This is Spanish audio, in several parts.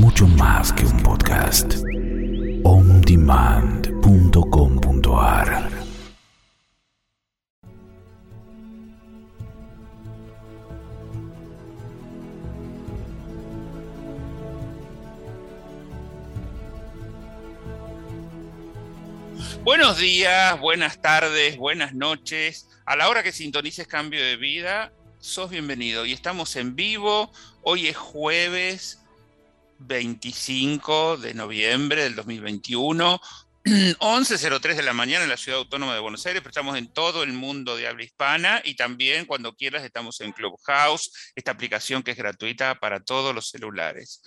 mucho más que un podcast. ondemand.com.ar Buenos días, buenas tardes, buenas noches. A la hora que sintonices Cambio de Vida, sos bienvenido. Y estamos en vivo. Hoy es jueves 25 de noviembre del 2021. 11.03 de la mañana en la Ciudad Autónoma de Buenos Aires, pero estamos en todo el mundo de habla hispana y también cuando quieras estamos en Clubhouse, esta aplicación que es gratuita para todos los celulares.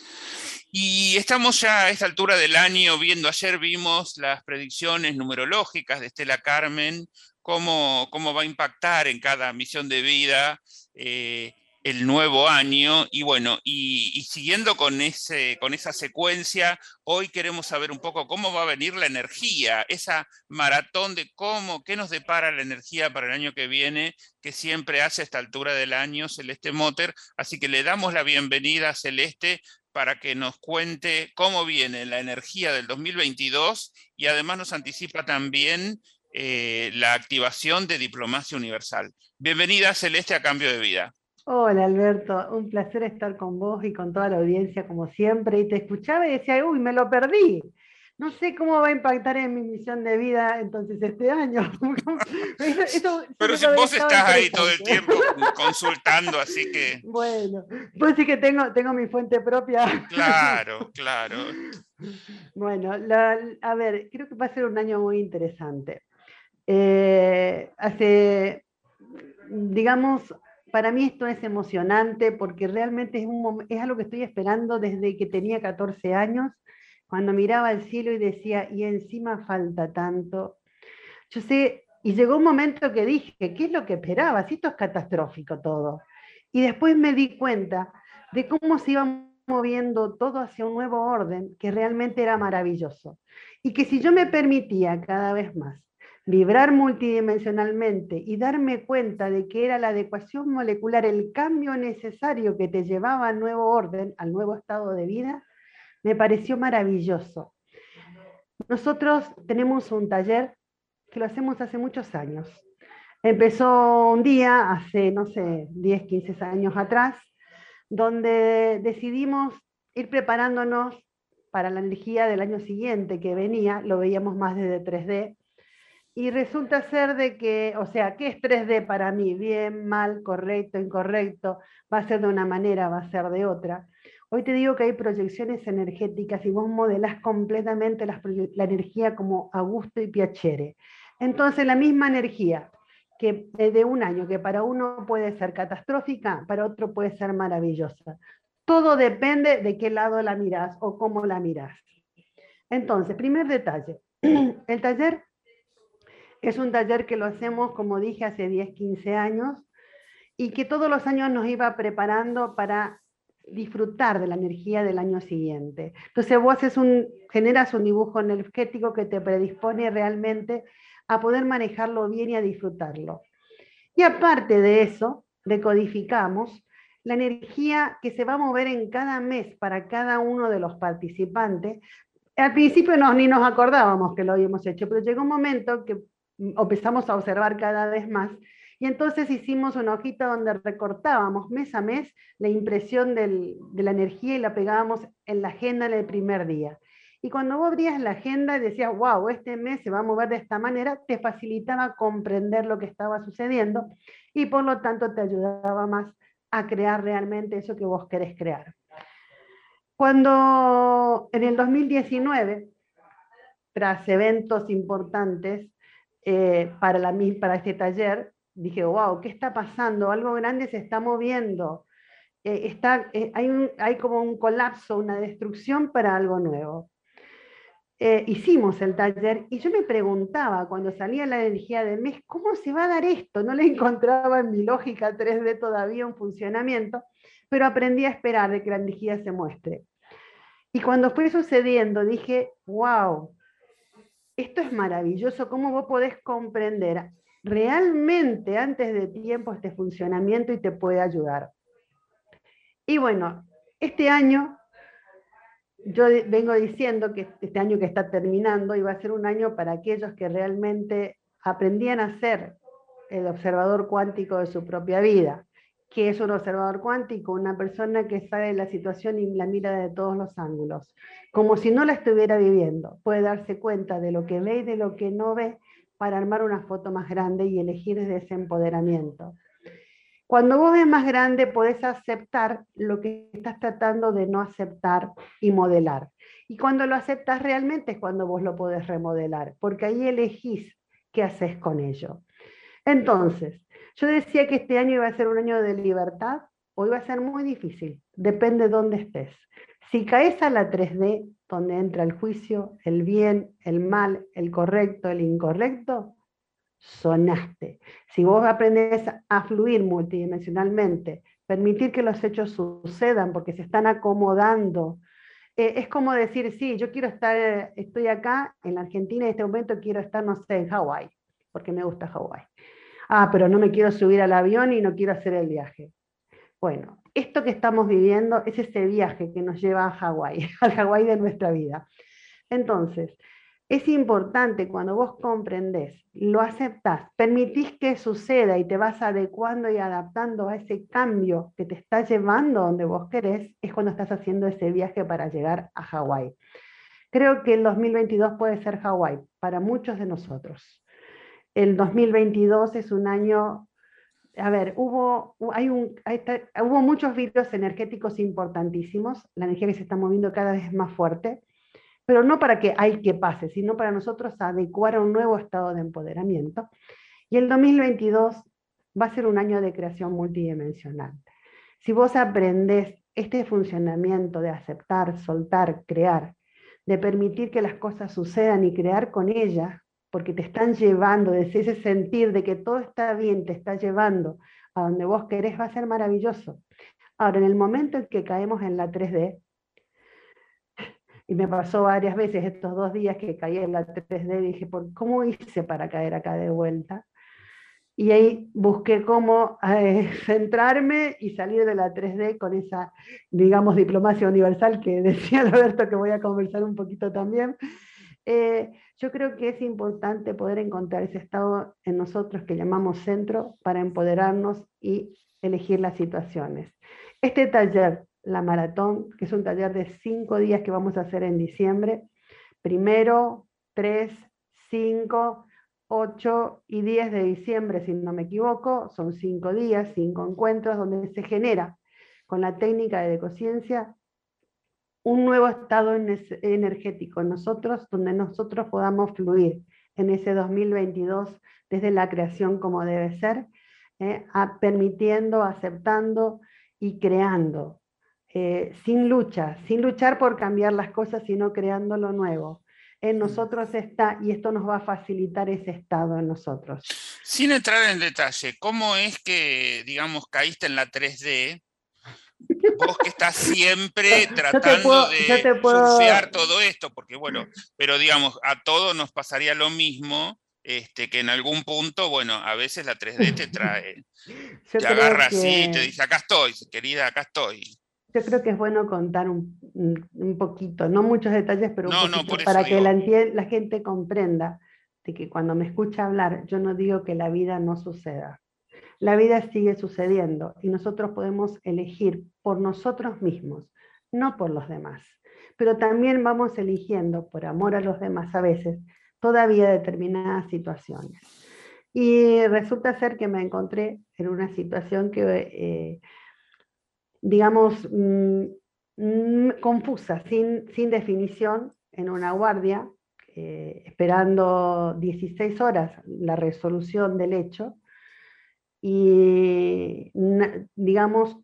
Y estamos ya a esta altura del año viendo, ayer vimos las predicciones numerológicas de Estela Carmen, cómo, cómo va a impactar en cada misión de vida. Eh, el nuevo año. Y bueno, y, siguiendo con, ese, con esa secuencia, hoy queremos saber un poco cómo va a venir la energía, esa maratón de cómo, qué nos depara la energía para el año que viene, que siempre hace a esta altura del año Celeste Motter. Así que le damos la bienvenida a Celeste para que nos cuente cómo viene la energía del 2022 y además nos anticipa también eh, la activación de Diplomacia Universal. Bienvenida, Celeste, a Cambio de Vida. Hola Alberto, un placer estar con vos y con toda la audiencia como siempre. Y te escuchaba y decía, uy, me lo perdí. No sé cómo va a impactar en mi misión de vida entonces este año. Pero si vos estás ahí todo el tiempo consultando, así que... Bueno, pues sí que tengo, tengo mi fuente propia. Claro, claro. Bueno, a ver, creo que va a ser un año muy interesante. Eh, hace, digamos, para mí esto es emocionante porque realmente es, algo que estoy esperando desde que tenía 14 años, cuando miraba al cielo y decía, y encima falta tanto. Yo sé, y llegó un momento que dije, ¿qué es lo que esperaba? Esto es catastrófico todo. Y después me di cuenta de cómo se iba moviendo todo hacia un nuevo orden que realmente era maravilloso. Y que si yo me permitía cada vez más vibrar multidimensionalmente y darme cuenta de que era la adecuación molecular el cambio necesario que te llevaba al nuevo orden, al nuevo estado de vida, me pareció maravilloso. Nosotros tenemos un taller que lo hacemos hace muchos años. Empezó un día, hace, no sé, 10, 15 años atrás, donde decidimos ir preparándonos para la energía del año siguiente que venía, lo veíamos más desde 3D, y resulta ser de que, o sea, ¿qué es 3D para mí? Bien, mal, correcto, incorrecto, va a ser de una manera, va a ser de otra. Hoy te digo que hay proyecciones energéticas y vos modelás completamente la, energía como Augusto y Piacere. Entonces, la misma energía que de un año, que para uno puede ser catastrófica, para otro puede ser maravillosa. Todo depende de qué lado la mirás o cómo la mirás. Entonces, primer detalle. El taller es un taller que lo hacemos, como dije, hace 10, 15 años y que todos los años nos iba preparando para disfrutar de la energía del año siguiente. Entonces vos haces un, generas un dibujo energético que te predispone realmente a poder manejarlo bien y a disfrutarlo. Y aparte de eso, decodificamos la energía que se va a mover en cada mes para cada uno de los participantes. Al principio no, ni nos acordábamos que lo habíamos hecho, pero llegó un momento que empezamos a observar cada vez más. Y entonces hicimos una hojita donde recortábamos mes a mes la impresión de la energía y la pegábamos en la agenda en el primer día. Y cuando vos abrías la agenda y decías, wow, este mes se va a mover de esta manera, te facilitaba comprender lo que estaba sucediendo y por lo tanto te ayudaba más a crear realmente eso que vos querés crear. Cuando en el 2019, tras eventos importantes, eh, para, la, para este taller, dije, wow, ¿qué está pasando? Algo grande se está moviendo. Eh, está, eh, hay, hay como un colapso, una destrucción para algo nuevo. hicimos el taller y yo me preguntaba cuando salía la energía del mes, ¿cómo se va a dar esto? No le encontraba en mi lógica 3D todavía un funcionamiento, pero aprendí a esperar de que la energía se muestre. Y cuando fue sucediendo, dije, wow, esto es maravilloso, cómo vos podés comprender realmente antes de tiempo este funcionamiento y te puede ayudar. Y bueno, este año yo vengo diciendo que este año que está terminando iba a ser un año para aquellos que realmente aprendían a ser el observador cuántico de su propia vida. Que es un observador cuántico? Una persona que sabe la situación y la mira de todos los ángulos, como si no la estuviera viviendo. Puede darse cuenta de lo que ve y de lo que no ve para armar una foto más grande y elegir desde ese empoderamiento. Cuando vos ves más grande, podés aceptar lo que estás tratando de no aceptar y modelar. Y cuando lo aceptas realmente es cuando vos lo podés remodelar, porque ahí elegís qué haces con ello. Entonces, yo decía que este año iba a ser un año de libertad o iba a ser muy difícil, depende de dónde estés. Si caes a la 3D, donde entra el juicio, el bien, el mal, el correcto, el incorrecto, sonaste. Si vos aprendes a fluir multidimensionalmente, permitir que los hechos sucedan porque se están acomodando, eh, es como decir, sí, yo quiero estar, estoy acá en la Argentina en este momento quiero estar, no sé, en Hawái, porque me gusta Hawái. Ah, pero no me quiero subir al avión y no quiero hacer el viaje. Bueno, esto que estamos viviendo es ese viaje que nos lleva a Hawái, al Hawái de nuestra vida. Entonces, es importante cuando vos comprendés, lo aceptás, permitís que suceda y te vas adecuando y adaptando a ese cambio que te está llevando donde vos querés, es cuando estás haciendo ese viaje para llegar a Hawái. Creo que el 2022 puede ser Hawái para muchos de nosotros. El 2022 es un año, a ver, hubo, hay un, hubo muchos vídeos energéticos importantísimos, la energía que se está moviendo cada vez más fuerte pero no para que hay que pase, sino para nosotros adecuar a un nuevo estado de empoderamiento. Y el 2022 va a ser un año de creación multidimensional. Si vos aprendés este funcionamiento de aceptar, soltar, crear, de permitir que las cosas sucedan y crear con ellas, porque te están llevando, ese sentir de que todo está bien, te está llevando a donde vos querés, va a ser maravilloso. Ahora, en el momento en que caemos en la 3D, y me pasó varias veces estos dos días que caí en la 3D, dije, ¿por ¿cómo hice para caer acá de vuelta? Y ahí busqué cómo eh, centrarme y salir de la 3D con esa, digamos, diplomacia universal que decía Alberto que voy a conversar un poquito también. Eh, yo creo que es importante poder encontrar ese estado en nosotros que llamamos centro para empoderarnos y elegir las situaciones. Este taller la maratón, que es un taller de cinco días que vamos a hacer en diciembre. Primero, 3, 5, 8 y 10 de diciembre, si no me equivoco, son cinco días, cinco encuentros donde se genera con la técnica de conciencia un nuevo estado energético en nosotros, donde nosotros podamos fluir en ese 2022 desde la creación como debe ser, eh, permitiendo, aceptando y creando eh, sin lucha, sin luchar por cambiar las cosas, sino creando lo nuevo. En nosotros está, y esto nos va a facilitar ese estado en nosotros. Sin entrar en detalle, ¿cómo es que, digamos, caíste en la 3D? Vos que estás siempre tratando de surfear todo esto, porque bueno, pero digamos, a todos nos pasaría lo mismo, este, que en algún punto, bueno, a veces la 3D te trae, te agarra así, te dice, acá estoy, querida, acá estoy yo creo que es bueno contar un, un poquito, no muchos detalles, pero un poquito para que la, la, gente comprenda de que cuando me escucha hablar, yo no digo que la vida no suceda. La vida sigue sucediendo y nosotros podemos elegir por nosotros mismos, no por los demás. Pero también vamos eligiendo, por amor a los demás a veces, todavía determinadas situaciones. Y resulta ser que me encontré en una situación que... Eh, digamos, mm, mm, confusa, sin, sin, definición, en una guardia, eh, esperando 16 horas la resolución del hecho. Y, digamos,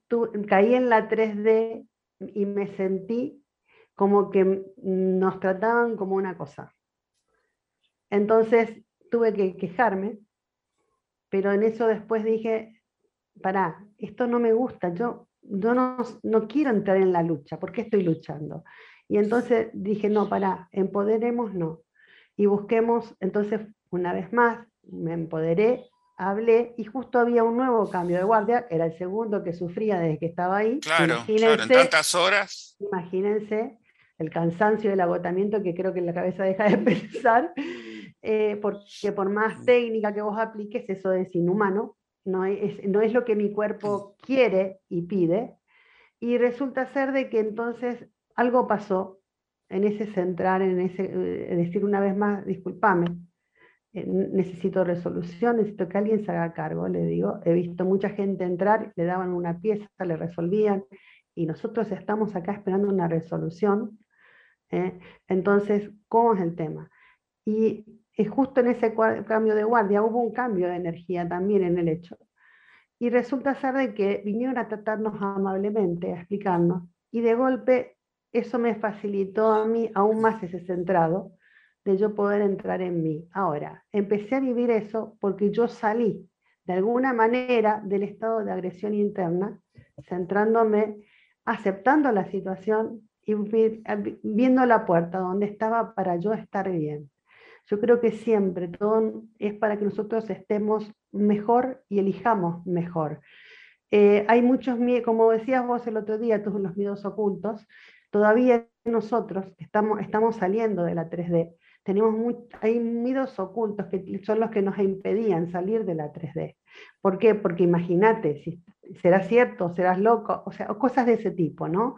caí en la 3D y me sentí como que nos trataban como una cosa. Entonces tuve que quejarme, pero en eso después dije, pará, esto no me gusta, yo yo no, quiero entrar en la lucha, ¿por qué estoy luchando? Y entonces dije, no, para, empoderémonos y busquemos, entonces una vez más, me empoderé, hablé y justo había un nuevo cambio de guardia, era el segundo que sufría desde que estaba ahí. Claro, claro en tantas horas. Imagínense, el cansancio y el agotamiento que creo que la cabeza deja de pensar, eh, porque por más técnica que vos apliques, eso es inhumano, no es, no es lo que mi cuerpo quiere y pide, y resulta ser de que entonces algo pasó en ese centrar, en ese eh, decir una vez más, discúlpame, necesito resolución, necesito que alguien se haga cargo, le digo, he visto mucha gente entrar, le daban una pieza, le resolvían, y nosotros estamos acá esperando una resolución. ¿eh? Entonces, ¿cómo es el tema? Y, justo en ese cambio de guardia hubo un cambio de energía también en el hecho. Y resulta ser de que vinieron a tratarnos amablemente, a explicarnos, y de golpe eso me facilitó a mí aún más ese centrado de yo poder entrar en mí. Ahora, empecé a vivir eso porque yo salí de alguna manera del estado de agresión interna, centrándome aceptando la situación y viendo la puerta donde estaba para yo estar bien. Yo creo que siempre todo es para que nosotros estemos mejor y elijamos mejor. Eh, hay muchos miedos, como decías vos el otro día, todos los miedos ocultos, todavía nosotros estamos, estamos saliendo de la 3D. Tenemos hay miedos ocultos que son los que nos impedían salir de la 3D. ¿Por qué? Porque imagínate, si serás cierto, serás loco, o sea, cosas de ese tipo, ¿no?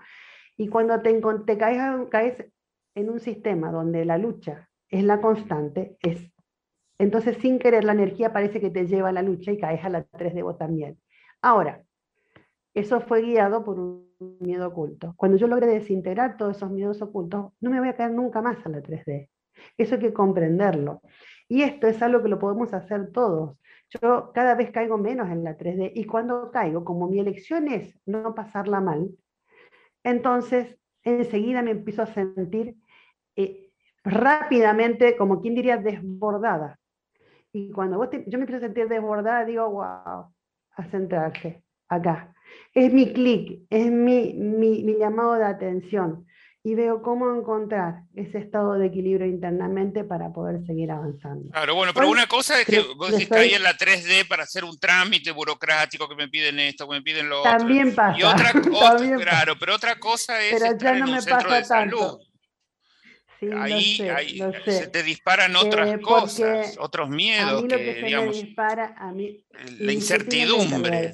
Y cuando te, caes en un sistema donde la lucha es la constante, es, entonces sin querer la energía parece que te lleva a la lucha y caes a la 3D vos también. Ahora, eso fue guiado por un miedo oculto. Cuando yo logré desintegrar todos esos miedos ocultos, no me voy a caer nunca más a la 3D. Eso hay que comprenderlo. Y esto es algo que lo podemos hacer todos. Yo cada vez caigo menos en la 3D y cuando caigo, como mi elección es no pasarla mal, entonces enseguida me empiezo a sentir eh, rápidamente, como quien diría, desbordada. Y cuando yo me empiezo a sentir desbordada, digo, wow, a centrarse acá. Es mi clic, es mi, mi, mi llamado de atención y veo cómo encontrar ese estado de equilibrio internamente para poder seguir avanzando. Claro, bueno, pero una cosa es que vos decís ahí en la 3D para hacer un trámite burocrático que me piden esto, que me piden lo otro. También pasa. Y otra, otra claro, pero otra cosa es pero ya no me pasa de tanto. Sí, ahí, ahí se te disparan otras eh, cosas, otros miedos. A mí lo que, se me dispara, a mí, la incertidumbre.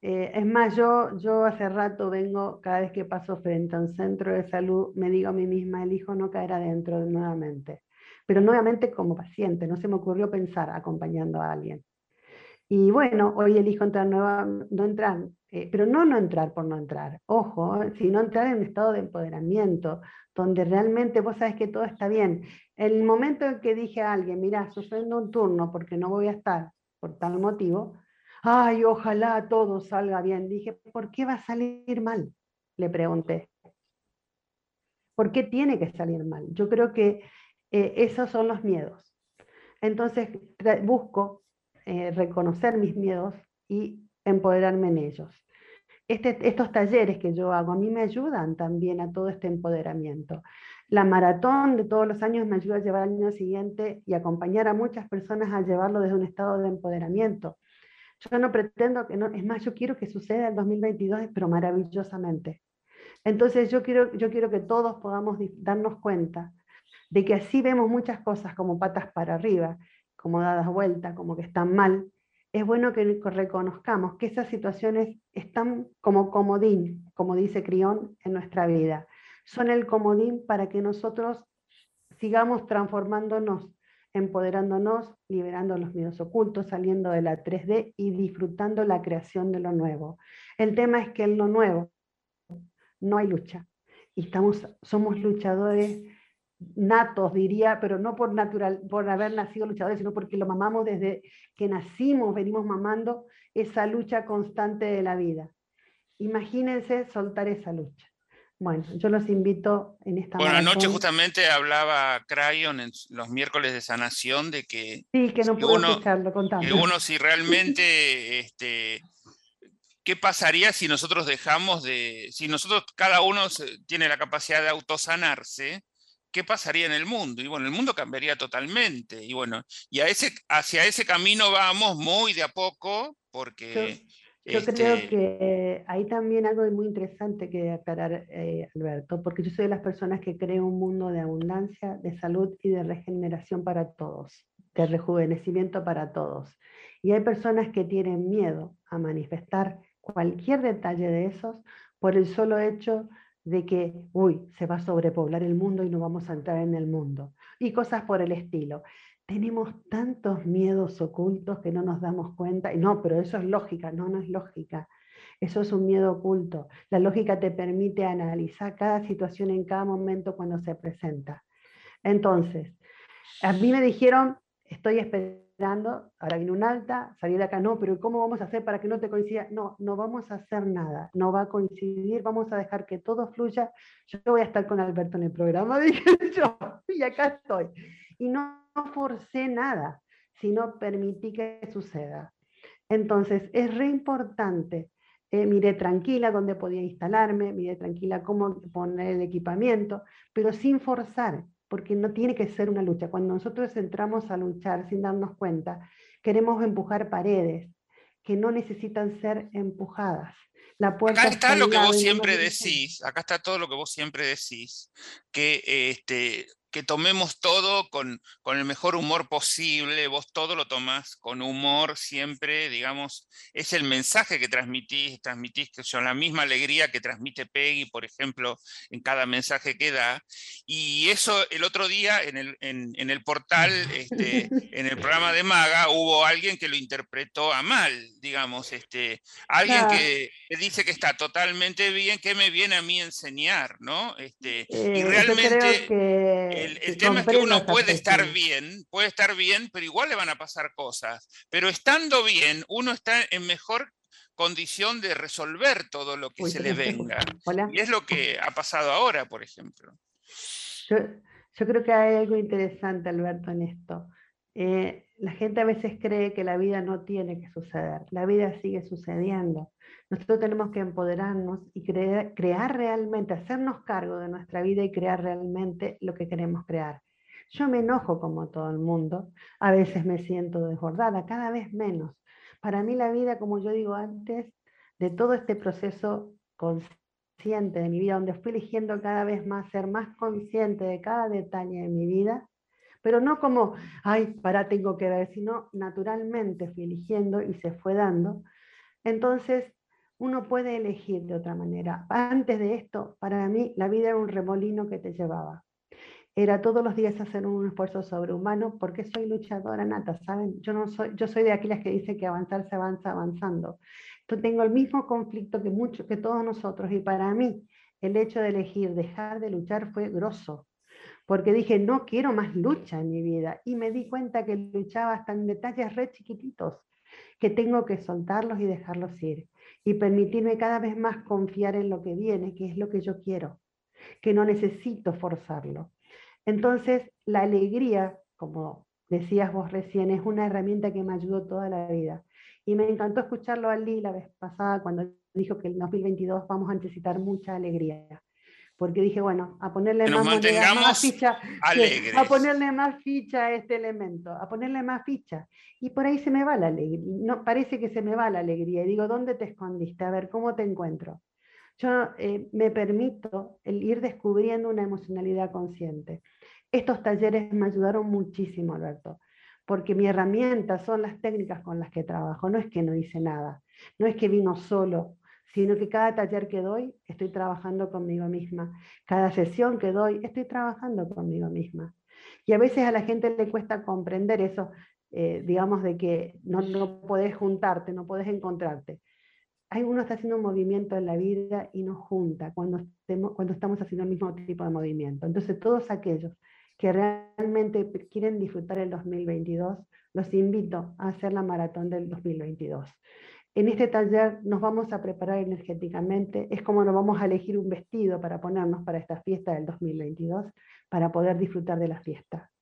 Eh, es más, yo, yo hace rato vengo, cada vez que paso frente a un centro de salud, me digo a mí misma, elijo no caer adentro nuevamente. Pero nuevamente como paciente, no se me ocurrió pensar acompañando a alguien. Y bueno, hoy elijo entrar nueva, no entrar, eh, pero no no entrar por no entrar, ojo, eh, sino entrar en estado de empoderamiento, donde realmente vos sabes que todo está bien. El momento en que dije a alguien, mira, suspendo un turno porque no voy a estar por tal motivo, ay, ojalá todo salga bien. Dije, ¿por qué va a salir mal? Le pregunté. ¿Por qué tiene que salir mal? Yo creo que eh, esos son los miedos. Entonces busco eh, reconocer mis miedos y empoderarme en ellos. Este, estos talleres que yo hago a mí me ayudan también a todo este empoderamiento. La maratón de todos los años me ayuda a llevar al año siguiente y acompañar a muchas personas a llevarlo desde un estado de empoderamiento. Yo no pretendo que no, es más, yo quiero que suceda el 2022, pero maravillosamente. Entonces yo quiero, yo quiero que todos podamos darnos cuenta de que así vemos muchas cosas como patas para arriba, como dadas vuelta, como que están mal. Es bueno que reconozcamos que esas situaciones están como comodín, como dice Crión, en nuestra vida. Son el comodín para que nosotros sigamos transformándonos empoderándonos, liberando los miedos ocultos, saliendo de la 3D y disfrutando la creación de lo nuevo. El tema es que en lo nuevo no hay lucha. Y estamos, somos luchadores natos, diría, pero no por, natural, por haber nacido luchadores, sino porque lo mamamos desde que nacimos, venimos mamando esa lucha constante de la vida. Imagínense soltar esa lucha. Bueno, yo los invito en esta Bueno, anoche justamente hablaba Crayon en los miércoles de sanación de que... Sí, que no puedo uno, escucharlo, Que uno si realmente... este, ¿Qué pasaría si nosotros dejamos de... Si nosotros, cada uno tiene la capacidad de autosanarse, ¿qué pasaría en el mundo? Y bueno, el mundo cambiaría totalmente. Y bueno, y a ese, hacia ese camino vamos muy de a poco, porque Yo creo este que hay también algo muy interesante que aclarar, eh, Alberto, porque yo soy de las personas que creo un mundo de abundancia, de salud y de regeneración para todos, de rejuvenecimiento para todos. Y hay personas que tienen miedo a manifestar cualquier detalle de esos por el solo hecho de que, uy, se va a sobrepoblar el mundo y no vamos a entrar en el mundo. Y cosas por el estilo. Tenemos tantos miedos ocultos que no nos damos cuenta. No, pero eso es lógica. No, no es lógica. Eso es un miedo oculto. La lógica te permite analizar cada situación en cada momento cuando se presenta. Entonces, a mí me dijeron, estoy esperando ahora viene un alta, salir de acá, no, pero ¿cómo vamos a hacer para que no te coincida? No, no vamos a hacer nada, no va a coincidir, vamos a dejar que todo fluya. Yo voy a estar con Alberto en el programa, dije yo, y acá estoy. Y no forcé nada, sino permití que suceda. Entonces, es re importante. Eh, miré tranquila dónde podía instalarme, miré tranquila cómo poner el equipamiento, pero sin forzar porque no tiene que ser una lucha. Cuando nosotros entramos a luchar sin darnos cuenta, queremos empujar paredes que no necesitan ser empujadas. La puerta acá está, lo que vos siempre decís, acá está todo lo que vos siempre decís, que este, que tomemos todo con, con, el mejor humor posible, vos todo lo tomás con humor siempre, digamos, es el mensaje que transmitís, transmitís que son la misma alegría que transmite Peggy, por ejemplo, en cada mensaje que da, y eso el otro día en el, en, el portal, este, en el programa de Maga, hubo alguien que lo interpretó a mal, digamos, este, alguien que, dice que está totalmente bien, que me viene a mí enseñar, ¿no? Este, y eh, el, tema es que uno puede estar bien, puede estar bien, pero igual le van a pasar cosas. Pero estando bien, uno está en mejor condición de resolver todo lo que se le venga. Y es lo que ha pasado ahora, por ejemplo. Yo, creo que hay algo interesante, Alberto, en esto. Eh, la gente a veces cree que la vida no tiene que suceder, la vida sigue sucediendo. Nosotros tenemos que empoderarnos y crear, crear realmente, hacernos cargo de nuestra vida y crear realmente lo que queremos crear. Yo me enojo como todo el mundo, a veces me siento desbordada, cada vez menos. Para mí la vida, como yo digo antes, de todo este proceso consciente de mi vida, donde fui eligiendo cada vez más ser más consciente de cada detalle de mi vida, pero no como, ay, para, tengo que ver, sino naturalmente fui eligiendo y se fue dando. Entonces, uno puede elegir de otra manera. Antes de esto, para mí, la vida era un remolino que te llevaba. Era todos los días hacer un esfuerzo sobrehumano porque soy luchadora nata, ¿saben? Yo, no soy, yo soy de aquellas que dicen que avanzar se avanza avanzando. Yo tengo el mismo conflicto que, mucho, que todos nosotros y para mí el hecho de elegir dejar de luchar fue grosso, porque dije, no quiero más lucha en mi vida y me di cuenta que luchaba hasta en detalles re chiquititos, que tengo que soltarlos y dejarlos ir y permitirme cada vez más confiar en lo que viene, que es lo que yo quiero, que no necesito forzarlo. Entonces, la alegría, como decías vos recién, es una herramienta que me ayudó toda la vida. Y me encantó escucharlo a Lee la vez pasada cuando dijo que en 2022 vamos a necesitar mucha alegría porque dije, bueno, a ponerle más, ficha, a ponerle más ficha a este elemento, a ponerle más ficha. Y por ahí se me va la alegría, no, parece que se me va la alegría. Y digo, ¿dónde te escondiste? A ver, ¿cómo te encuentro? Yo eh, me permito el ir descubriendo una emocionalidad consciente. Estos talleres me ayudaron muchísimo, Alberto, porque mi herramienta son las técnicas con las que trabajo. No es que no hice nada, no es que vino solo sino que cada taller que doy estoy trabajando conmigo misma. Cada sesión que doy estoy trabajando conmigo misma. Y a veces a la gente le cuesta comprender eso, eh, digamos, de que no, no podés juntarte, no podés encontrarte. Hay uno está haciendo un movimiento en la vida y nos junta cuando, cuando estamos haciendo el mismo tipo de movimiento. Entonces, todos aquellos que realmente quieren disfrutar el 2022, los invito a hacer la maratón del 2022. En este taller nos vamos a preparar energéticamente, es como nos vamos a elegir un vestido para ponernos para esta fiesta del 2022, para poder disfrutar de la fiesta.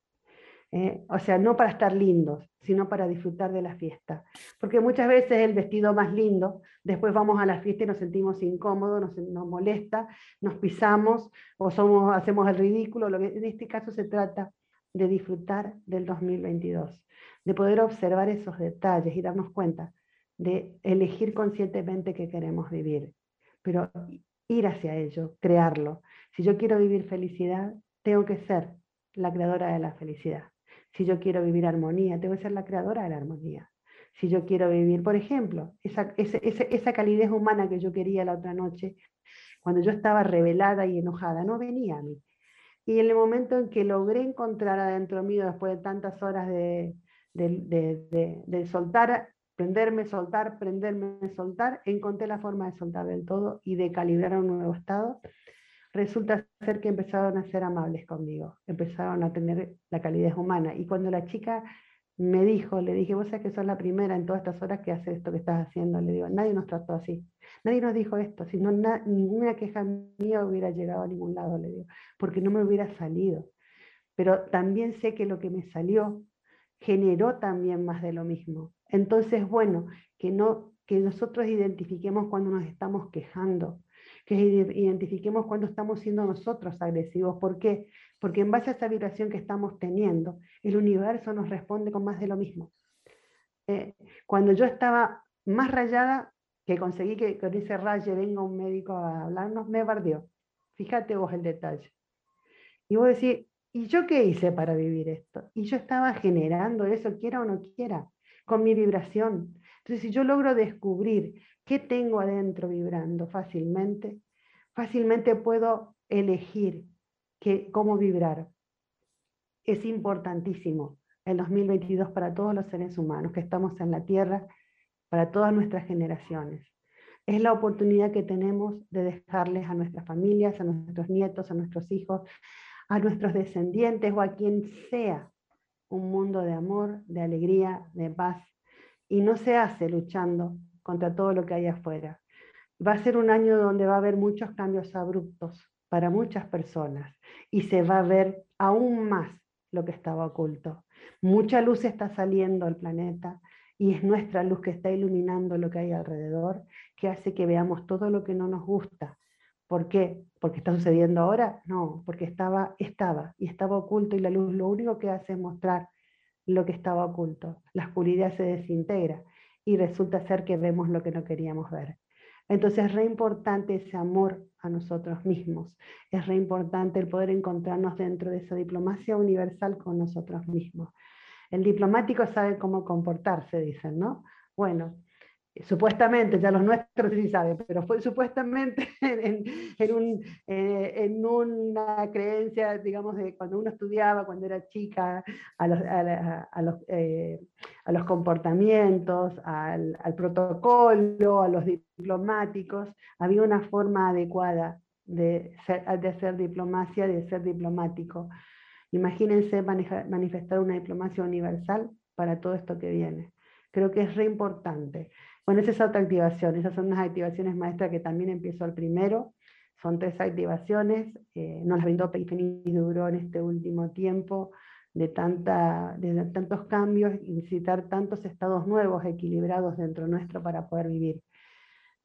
Eh, o sea, no para estar lindos, sino para disfrutar de la fiesta. Porque muchas veces el vestido más lindo, después vamos a la fiesta y nos sentimos incómodos, nos, nos molesta, nos pisamos o somos, hacemos el ridículo. Lo que, en este caso se trata de disfrutar del 2022, de poder observar esos detalles y darnos cuenta de elegir conscientemente que queremos vivir, pero ir hacia ello, crearlo. Si yo quiero vivir felicidad, tengo que ser la creadora de la felicidad. Si yo quiero vivir armonía, tengo que ser la creadora de la armonía. Si yo quiero vivir, por ejemplo, esa, esa, calidez humana que yo quería la otra noche, cuando yo estaba revelada y enojada, no venía a mí. Y en el momento en que logré encontrar adentro mío, después de tantas horas de, de, de, soltar, prenderme, soltar, prenderme, soltar, encontré la forma de soltar del todo y de calibrar un nuevo estado. Resulta ser que empezaron a ser amables conmigo, empezaron a tener la calidez humana. Y cuando la chica me dijo, le dije, vos sabés que sos la primera en todas estas horas que hace esto que estás haciendo. Le digo, nadie nos trató así. Nadie nos dijo esto, si no, ninguna queja mía hubiera llegado a ningún lado, le digo, porque no me hubiera salido. Pero también sé que lo que me salió generó también más de lo mismo. Entonces, bueno, que, no, que nosotros identifiquemos cuando nos estamos quejando, que identifiquemos cuando estamos siendo nosotros agresivos. ¿Por qué? Porque en base a esa vibración que estamos teniendo, el universo nos responde con más de lo mismo. Eh, cuando yo estaba más rayada, que conseguí que con ese raye venga un médico a hablarnos, me bardeó. Fíjate vos el detalle. Y vos decís, ¿y yo qué hice para vivir esto? Y yo estaba generando eso, quiera o no quiera, con mi vibración. Entonces, si yo logro descubrir qué tengo adentro vibrando fácilmente, fácilmente puedo elegir que, cómo vibrar. Es importantísimo el 2022 para todos los seres humanos que estamos en la Tierra, para todas nuestras generaciones. Es la oportunidad que tenemos de dejarles a nuestras familias, a nuestros nietos, a nuestros hijos, a nuestros descendientes o a quien sea un mundo de amor, de alegría, de paz. Y no se hace luchando contra todo lo que hay afuera. Va a ser un año donde va a haber muchos cambios abruptos para muchas personas y se va a ver aún más lo que estaba oculto. Mucha luz está saliendo al planeta y es nuestra luz que está iluminando lo que hay alrededor, que hace que veamos todo lo que no nos gusta. ¿Por qué? ¿Porque está sucediendo ahora? No, porque estaba, estaba y estaba oculto y la luz lo único que hace es mostrar lo que estaba oculto. La oscuridad se desintegra y resulta ser que vemos lo que no queríamos ver. Entonces es re importante ese amor a nosotros mismos, es re importante el poder encontrarnos dentro de esa diplomacia universal con nosotros mismos. El diplomático sabe cómo comportarse, dicen, ¿no? Bueno, supuestamente, ya los nuestros sí saben, pero fue supuestamente en, eh, en, una creencia, digamos, de cuando uno estudiaba, cuando era chica, a los, a, los, eh, a los comportamientos, al, protocolo, a los diplomáticos, había una forma adecuada de, de hacer diplomacia, de ser diplomático. Imagínense manifestar una diplomacia universal para todo esto que viene. Creo que es re importante. Bueno, esa es otra activación, esas son las activaciones maestras que también empiezo al primero. Son tres activaciones, eh, nos las brindó y duró en este último tiempo de, tanta, de tantos cambios y necesitar tantos estados nuevos, equilibrados dentro nuestro para poder vivir.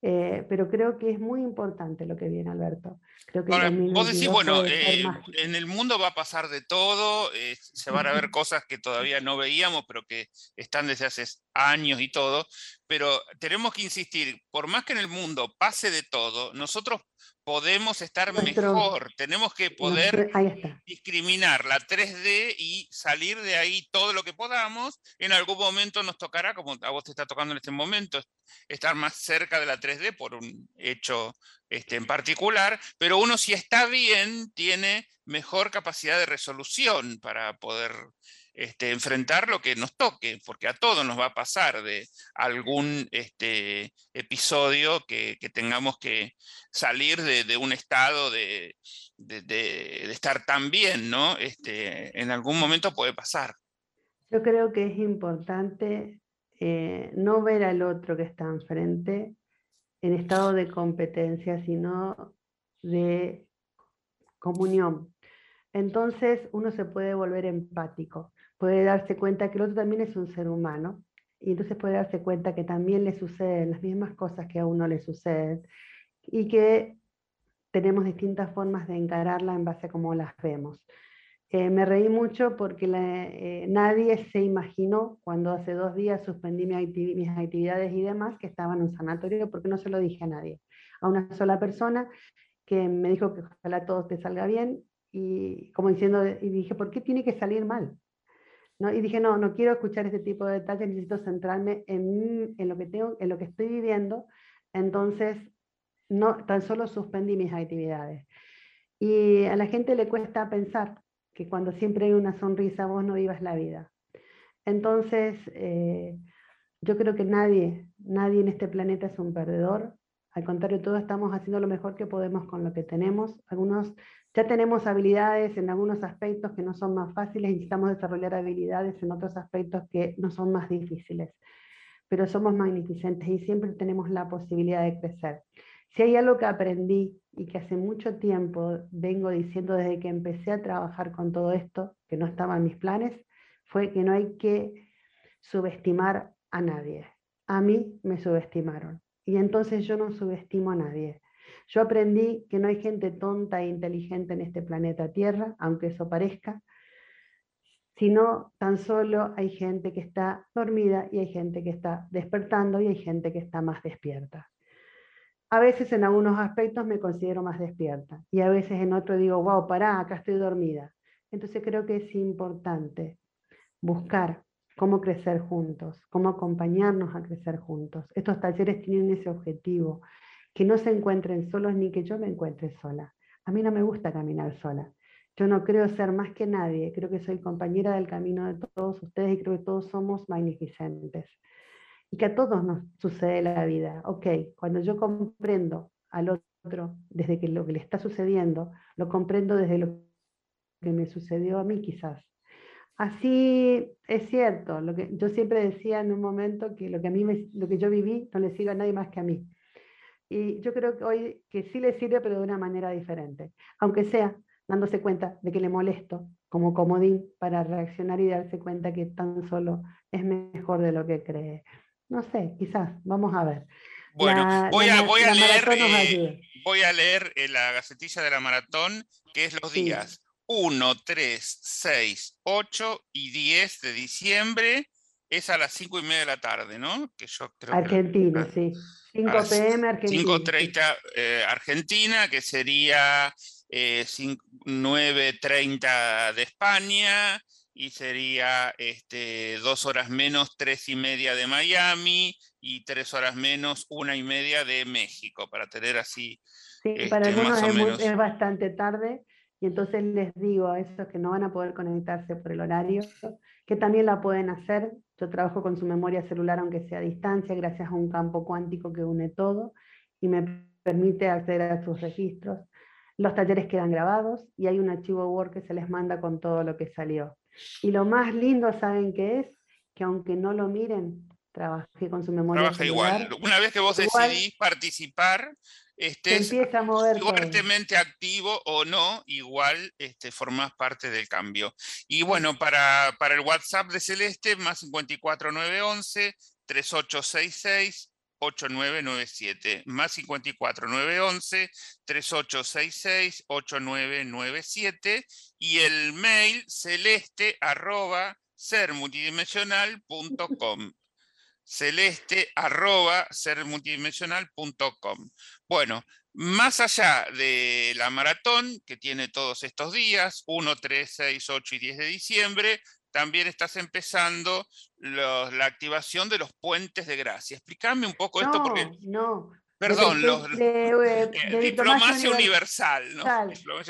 Eh, pero creo que es muy importante lo que viene, Alberto. Creo que vos decís, bueno, eh, en el mundo va a pasar de todo, eh, se van a ver cosas que todavía no veíamos, pero que están desde hace años y todo, pero tenemos que insistir, por más que en el mundo pase de todo, nosotros podemos estar mejor, tenemos que poder discriminar la 3D y salir de ahí todo lo que podamos. En algún momento nos tocará, como a vos te está tocando en este momento, estar más cerca de la 3D por un hecho este, en particular, pero uno si está bien tiene mejor capacidad de resolución para poder este, enfrentar lo que nos toque, porque a todos nos va a pasar de algún este, episodio que, tengamos que salir de, un estado de, estar tan bien, ¿no? Este, en algún momento puede pasar. Yo creo que es importante eh, no ver al otro que está enfrente en estado de competencia, sino de comunión. Entonces uno se puede volver empático puede darse cuenta que el otro también es un ser humano y entonces puede darse cuenta que también le suceden las mismas cosas que a uno le suceden y que tenemos distintas formas de encararla en base a cómo las vemos. eh, me reí mucho porque eh, nadie se imaginó cuando hace dos días suspendí mis actividades y demás que estaba en un sanatorio porque no se lo dije a nadie. A una sola persona que me dijo que ojalá todo te salga bien y como diciendo, y dije, ¿por qué tiene que salir mal? ¿No? Y dije, no, no quiero escuchar este tipo de detalles, necesito centrarme en, en, lo que tengo, en lo que estoy viviendo. Entonces, no, tan solo suspendí mis actividades. Y a la gente le cuesta pensar que cuando siempre hay una sonrisa vos no vivas la vida. Entonces, eh, yo creo que nadie, nadie en este planeta es un perdedor. Al contrario, todos estamos haciendo lo mejor que podemos con lo que tenemos. Algunos ya tenemos habilidades en algunos aspectos que no son más fáciles y necesitamos desarrollar habilidades en otros aspectos que no son más difíciles. Pero somos magnificentes y siempre tenemos la posibilidad de crecer. Si hay algo que aprendí y que hace mucho tiempo vengo diciendo desde que empecé a trabajar con todo esto, que no estaba en mis planes, fue que no hay que subestimar a nadie. A mí me subestimaron y entonces yo no subestimo a nadie. Yo aprendí que no hay gente tonta e inteligente en este planeta Tierra, aunque eso parezca, sino tan solo hay gente que está dormida y hay gente que está despertando y hay gente que está más despierta. A veces en algunos aspectos me considero más despierta y a veces en otro digo, wow, pará, acá estoy dormida. Entonces creo que es importante buscar cómo crecer juntos, cómo acompañarnos a crecer juntos. Estos talleres tienen ese objetivo, que no se encuentren solos ni que yo me encuentre sola. A mí no me gusta caminar sola. Yo no creo ser más que nadie, creo que soy compañera del camino de todos ustedes y creo que todos somos magnificentes y que a todos nos sucede la vida. Ok, cuando yo comprendo al otro desde que lo que le está sucediendo, lo comprendo desde lo que me sucedió a mí quizás. Así es cierto, lo que yo siempre decía en un momento que lo que a mí lo que yo viví no le sirve a nadie más que a mí. Y yo creo que hoy que sí le sirve, pero de una manera diferente, aunque sea dándose cuenta de que le molesto como comodín para reaccionar y darse cuenta que tan solo es mejor de lo que cree. No sé, quizás, vamos a ver. Bueno, voy, a, voy, a leer, eh, voy a leer eh, la gacetilla de la maratón, que es los días 1, 3, 6, 8 y 10 de diciembre. Es a las 5 y media de la tarde, ¿no? Que yo creo Argentina, sí. 5 pm Argentina. 5.30 eh, Argentina, que sería 9.30 de España, y sería este, dos horas menos, tres y media de Miami y tres horas menos, una y media de México, para tener así. Sí, para este, algunos es, bastante tarde y entonces les digo a esos que no van a poder conectarse por el horario, que también la pueden hacer. Yo trabajo con su memoria celular aunque sea a distancia, gracias a un campo cuántico que une todo y me permite acceder a sus registros. Los talleres quedan grabados y hay un archivo Word que se les manda con todo lo que salió. Y lo más lindo, ¿saben qué es? Que aunque no lo miren, trabajé con su memoria. Trabaja igual. Una vez que vos decidís participar, estés fuertemente activo o no, igual este, formás parte del cambio. Y bueno, para, para el WhatsApp de Celeste, más 54911 3866 8997 más 54 911 3866 8997 y el mail celeste arroba sermultidimensional.com celeste arroba sermultidimensional.com bueno más allá de la maratón que tiene todos estos días 1, 3, 6, 8 y 10 de diciembre también estás empezando la activación de los puentes de gracia. Explícame un poco esto porque... No, Perdón, los, eh, diplomacia universal, ¿no?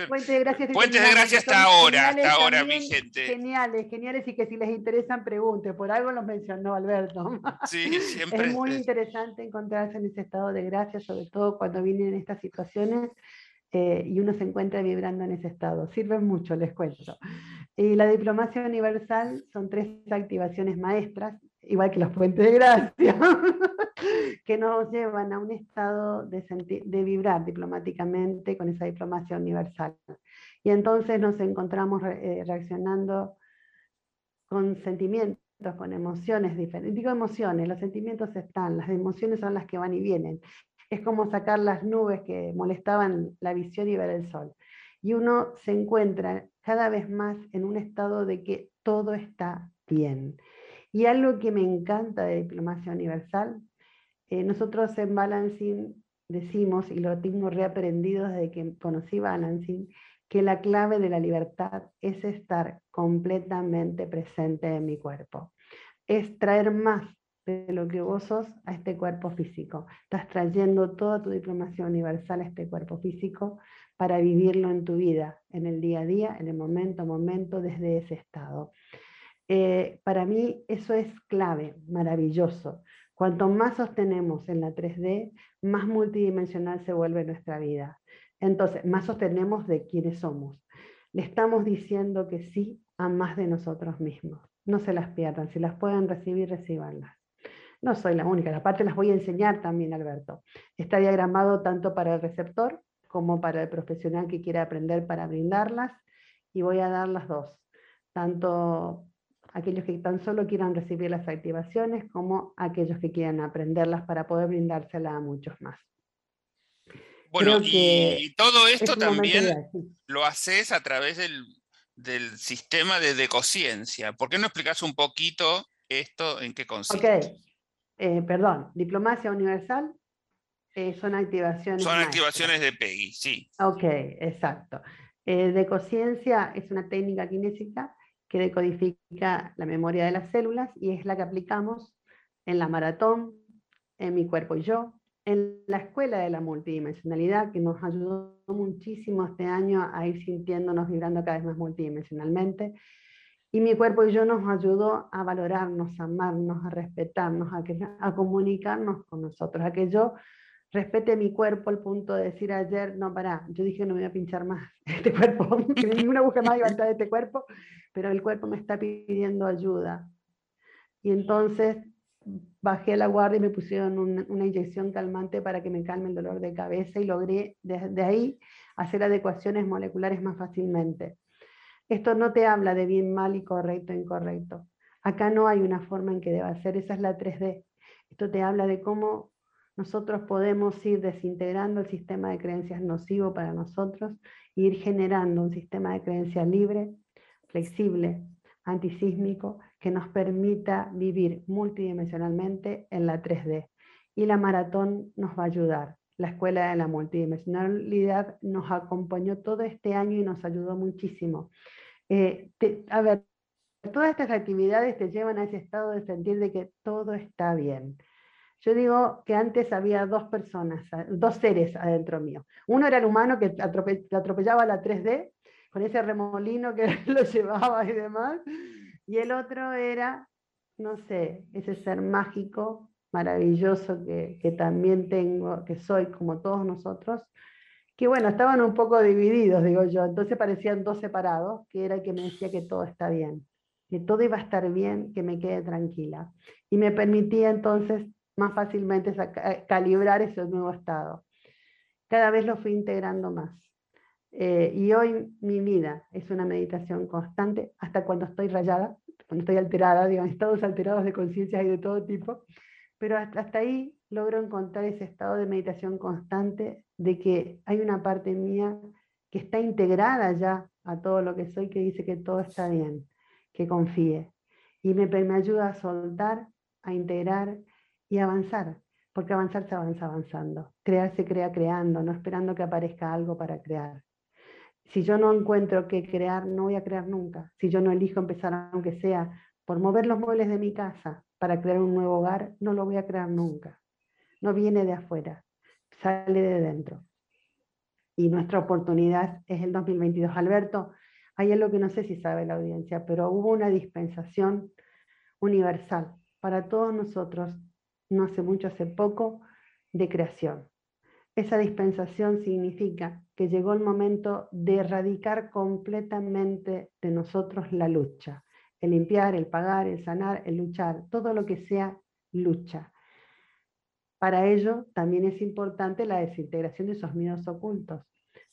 Puente de gracia, Puentes de gracia hasta ahora, hasta ahora vigente. Geniales, geniales y que si les interesan pregunten, por algo los mencionó Alberto. Sí, siempre. Es muy interesante encontrarse en ese estado de gracia, sobre todo cuando vienen estas situaciones eh, y uno se encuentra vibrando en ese estado. Sirven mucho, les cuento. Y la diplomacia universal son tres activaciones maestras, igual que los puentes de gracia, que nos llevan a un estado de, de vibrar diplomáticamente con esa diplomacia universal. Y entonces nos encontramos eh, reaccionando con sentimientos, con emociones diferentes. Digo emociones, los sentimientos están, las emociones son las que van y vienen. Es como sacar las nubes que molestaban la visión y ver el sol. y uno se encuentra cada vez más en un estado de que todo está bien. Y algo que me encanta de Diplomacia Universal, eh, nosotros en Balancing decimos, y lo tengo reaprendido desde que conocí Balancing, que la clave de la libertad es estar completamente presente en mi cuerpo. Es traer más de lo que vos sos a este cuerpo físico. Estás trayendo toda tu diplomacia universal a este cuerpo físico para vivirlo en tu vida, en el día a día, en el momento a momento, desde ese estado. Eh, para mí eso es clave, maravilloso. Cuanto más sostenemos en la 3D, más multidimensional se vuelve nuestra vida. Entonces, más sostenemos de quiénes somos. Le estamos diciendo que sí a más de nosotros mismos. No se las pierdan, si las pueden recibir, recibanlas. No soy la única, la parte las voy a enseñar también, Alberto. Está diagramado tanto para el receptor como para el profesional que quiera aprender para brindarlas y voy a dar las dos, tanto aquellos que tan solo quieran recibir las activaciones como aquellos que quieran aprenderlas para poder brindárselas a muchos más. Bueno, y todo esto también lo haces a través del, sistema de decociencia. ¿Por qué no explicas un poquito esto, en qué consiste? Ok, eh, perdón, diplomacia universal eh, son activaciones. Son activaciones de PEGI, sí. Ok, exacto. Eh, decociencia es una técnica kinésica que decodifica la memoria de las células y es la que aplicamos en la maratón, en mi cuerpo y yo, en la escuela de la multidimensionalidad, que nos ayudó muchísimo este año a ir sintiéndonos, vibrando cada vez más multidimensionalmente. Y mi cuerpo y yo nos ayudó a valorarnos, a amarnos, a respetarnos, a, que, a comunicarnos con nosotros, a que yo respete mi cuerpo al punto de decir ayer, no, para, yo dije no me voy a pinchar más este cuerpo, que ninguna busca más levantar este cuerpo, pero el cuerpo me está pidiendo ayuda. Y entonces bajé la guardia y me pusieron una inyección calmante para que me calme el dolor de cabeza y logré desde ahí hacer adecuaciones moleculares más fácilmente. Esto no te habla de bien, mal y correcto, incorrecto. Acá no hay una forma en que deba ser, esa es la 3D. Esto te habla de cómo nosotros podemos ir desintegrando el sistema de creencias nocivo para nosotros e ir generando un sistema de creencias libre, flexible, antisísmico, que nos permita vivir multidimensionalmente en la 3D. Y la maratón nos va a ayudar. La Escuela de la Multidimensionalidad nos acompañó todo este año y nos ayudó muchísimo. Eh, a ver, todas estas actividades te llevan a ese estado de sentir de que todo está bien. Yo digo que antes había dos personas, dos seres adentro mío. Uno era el humano que atropellaba la 3D, con ese remolino que lo llevaba y demás. Y el otro era, no sé, ese ser mágico, maravilloso que, que también tengo, que soy como todos nosotros, que bueno, estaban un poco divididos, digo yo, entonces parecían dos separados, que era el que me decía que todo está bien, que todo iba a estar bien, que me quede tranquila. Y me permitía entonces más fácilmente eh, calibrar ese nuevo estado. Cada vez lo fui integrando más. Eh, y hoy mi vida es una meditación constante hasta cuando estoy rayada, cuando estoy alterada, digo, estados alterados de conciencia y de todo tipo, pero hasta, hasta ahí logro encontrar ese estado de meditación constante de que hay una parte mía que está integrada ya a todo lo que soy, que dice que todo está bien, que confíe. Y me, me ayuda a soltar, a integrar y avanzar, porque avanzar se avanza avanzando. Crear se crea creando, no esperando que aparezca algo para crear. Si yo no encuentro que crear, no voy a crear nunca. Si yo no elijo empezar, aunque sea por mover los muebles de mi casa para crear un nuevo hogar, no lo voy a crear nunca. No viene de afuera, sale de dentro. Y nuestra oportunidad es el 2022. Alberto, hay algo que no sé si sabe la audiencia, pero hubo una dispensación universal para todos nosotros no hace mucho, hace poco, de creación. Esa dispensación significa que llegó el momento de erradicar completamente de nosotros la lucha, el limpiar, el pagar, el sanar, el luchar, todo lo que sea lucha. Para ello también es importante la desintegración de esos miedos ocultos,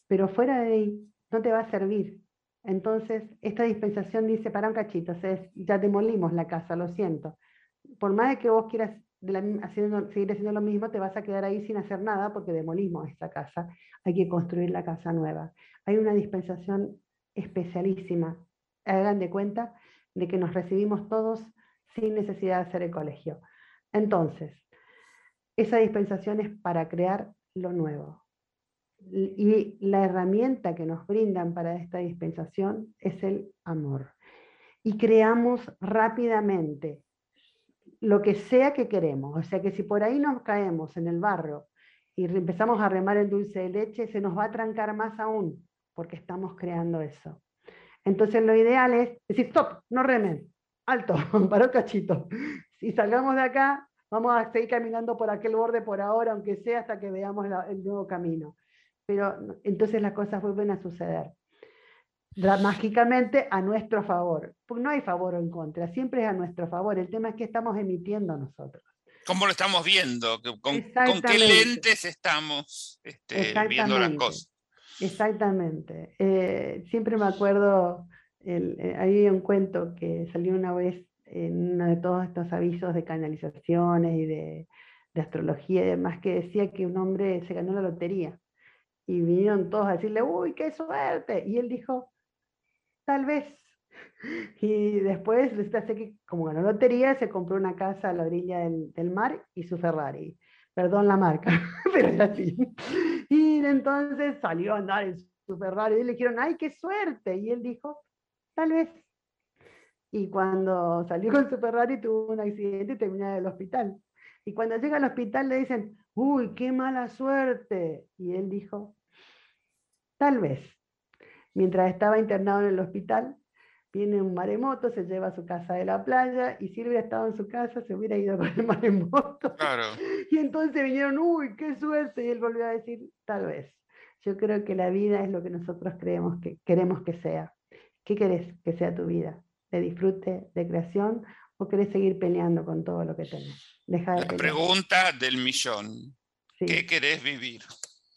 pero fuera de ahí no te va a servir. Entonces, esta dispensación dice, para un cachito, ya demolimos la casa, lo siento. Por más de que vos quieras haciendo, seguir haciendo lo mismo, te vas a quedar ahí sin hacer nada porque demolimos esta casa. Hay que construir la casa nueva. Hay una dispensación especialísima. Hagan de cuenta de que nos recibimos todos sin necesidad de hacer el colegio. Entonces, esa dispensación es para crear lo nuevo. Y la herramienta que nos brindan para esta dispensación es el amor. Y creamos rápidamente lo que sea que queremos. O sea que si por ahí nos caemos en el barro y empezamos a remar el dulce de leche, se nos va a trancar más aún, porque estamos creando eso. Entonces lo ideal es decir, stop, no remen, alto, para cachito. Si salgamos de acá, vamos a seguir caminando por aquel borde por ahora, aunque sea hasta que veamos el nuevo camino. Pero entonces las cosas vuelven a suceder mágicamente a nuestro favor. Porque no hay favor o en contra, siempre es a nuestro favor. El tema es que estamos emitiendo nosotros. ¿Cómo lo estamos viendo? ¿Con, qué lentes estamos este, viendo las cosas? Exactamente. Eh, siempre me acuerdo, el, eh, hay un cuento que salió una vez en uno de todos estos avisos de canalizaciones y de, de astrología y demás, que decía que un hombre se ganó la lotería. Y vinieron todos a decirle, uy, qué suerte. Y él dijo, tal vez. Y después resulta que como ganó lotería, se compró una casa a la orilla del, mar y su Ferrari. Perdón la marca, pero es así. Y entonces salió a andar en su Ferrari y le dijeron, ¡ay, qué suerte! Y él dijo, tal vez. Y cuando salió con su Ferrari tuvo un accidente y terminó en el hospital. Y cuando llega al hospital le dicen, ¡uy, qué mala suerte! Y él dijo, tal vez. Mientras estaba internado en el hospital, viene un maremoto, se lleva a su casa de la playa y si él hubiera estado en su casa se hubiera ido con el maremoto. Y entonces vinieron, uy, qué suerte, y él volvió a decir, tal vez. Yo creo que la vida es lo que nosotros creemos que queremos que sea. ¿Qué querés que sea tu vida? ¿De disfrute, de creación o querés seguir peleando con todo lo que tenés? Deja de la pregunta del millón. ¿Qué querés vivir?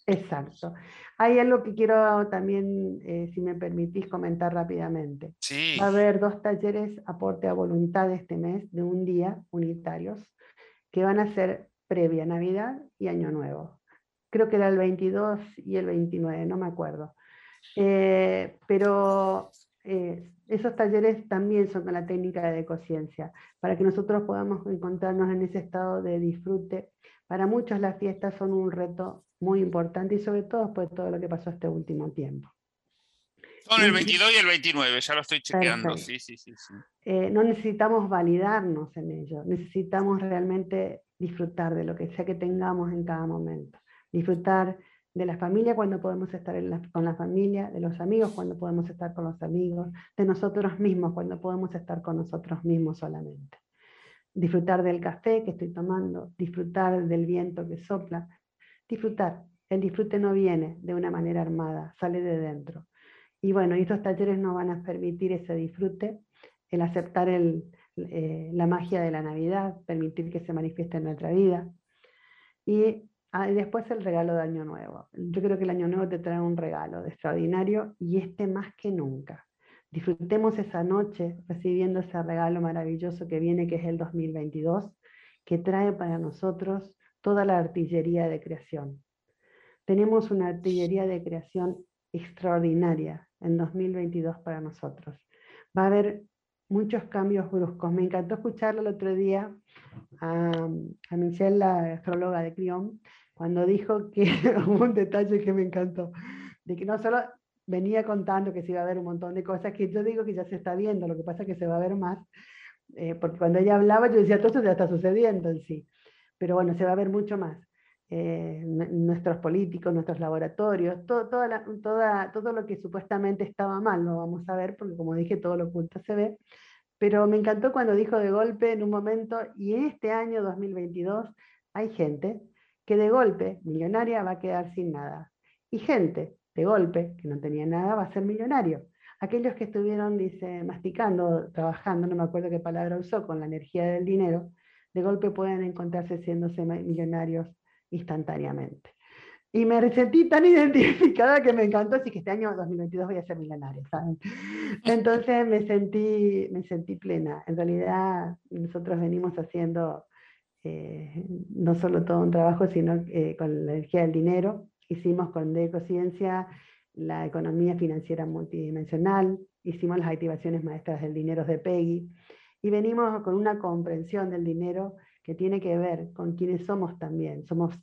Exacto. Hay algo que quiero también, eh, si me permitís, comentar rápidamente. Sí. Va a haber dos talleres aporte a voluntad este mes, de un día, unitarios, que van a ser previa Navidad y Año Nuevo. Creo que era el 22 y el 29, no me acuerdo. Eh, pero eh, esos talleres también son con la técnica de conciencia, para que nosotros podamos encontrarnos en ese estado de disfrute. Para muchos las fiestas son un reto muy importante y sobre todo después de todo lo que pasó este último tiempo. Son el 22 y el 29, ya lo estoy chequeando. Sí, sí, sí, eh, no necesitamos validarnos en ello, necesitamos realmente disfrutar de lo que sea que tengamos en cada momento. Disfrutar de la familia cuando podemos estar con la familia, de los amigos cuando podemos estar con los amigos, de nosotros mismos cuando podemos estar con nosotros mismos solamente. Disfrutar del café que estoy tomando, disfrutar del viento que sopla, disfrutar. El disfrute no viene de una manera armada, sale de dentro. Y bueno, estos talleres nos van a permitir ese disfrute, el aceptar eh, la magia de la Navidad, permitir que se manifieste en nuestra vida. Y, ah, después el regalo de Año Nuevo. Yo creo que el Año Nuevo te trae un regalo extraordinario y este más que nunca. Disfrutemos esa noche recibiendo ese regalo maravilloso que viene, que es el 2022, que trae para nosotros toda la artillería de creación. Tenemos una artillería de creación extraordinaria en 2022 para nosotros. Va a haber muchos cambios bruscos. Me encantó escucharlo el otro día a, Michelle, la astróloga de Crión, cuando dijo que hubo un detalle que me encantó, de que no solo venía contando que se iba a ver un montón de cosas, que yo digo que ya se está viendo, lo que pasa es que se va a ver más, eh, porque cuando ella hablaba yo decía, todo esto ya está sucediendo en sí pero bueno, se va a ver mucho más. Eh, nuestros políticos, nuestros laboratorios, todo, toda toda, todo lo que supuestamente estaba mal, lo vamos a ver, porque como dije, todo lo oculto se ve. Pero me encantó cuando dijo de golpe en un momento, y en este año 2022 hay gente que de golpe, millonaria, va a quedar sin nada. Y gente, de golpe, que no tenía nada, va a ser millonario. Aquellos que estuvieron, dice, masticando, trabajando, no me acuerdo qué palabra usó, con la energía del dinero, de golpe pueden encontrarse siéndose millonarios instantáneamente. Y me sentí tan identificada que me encantó, así que este año 2022 voy a ser millonaria, ¿saben? Entonces me sentí, me sentí plena. En realidad nosotros venimos haciendo eh, no solo todo un trabajo, sino eh, con la energía del dinero. Hicimos con Decociencia la economía financiera multidimensional, hicimos las activaciones maestras del dinero de Peggy, y venimos con una comprensión del dinero que tiene que ver con quienes somos también. Somos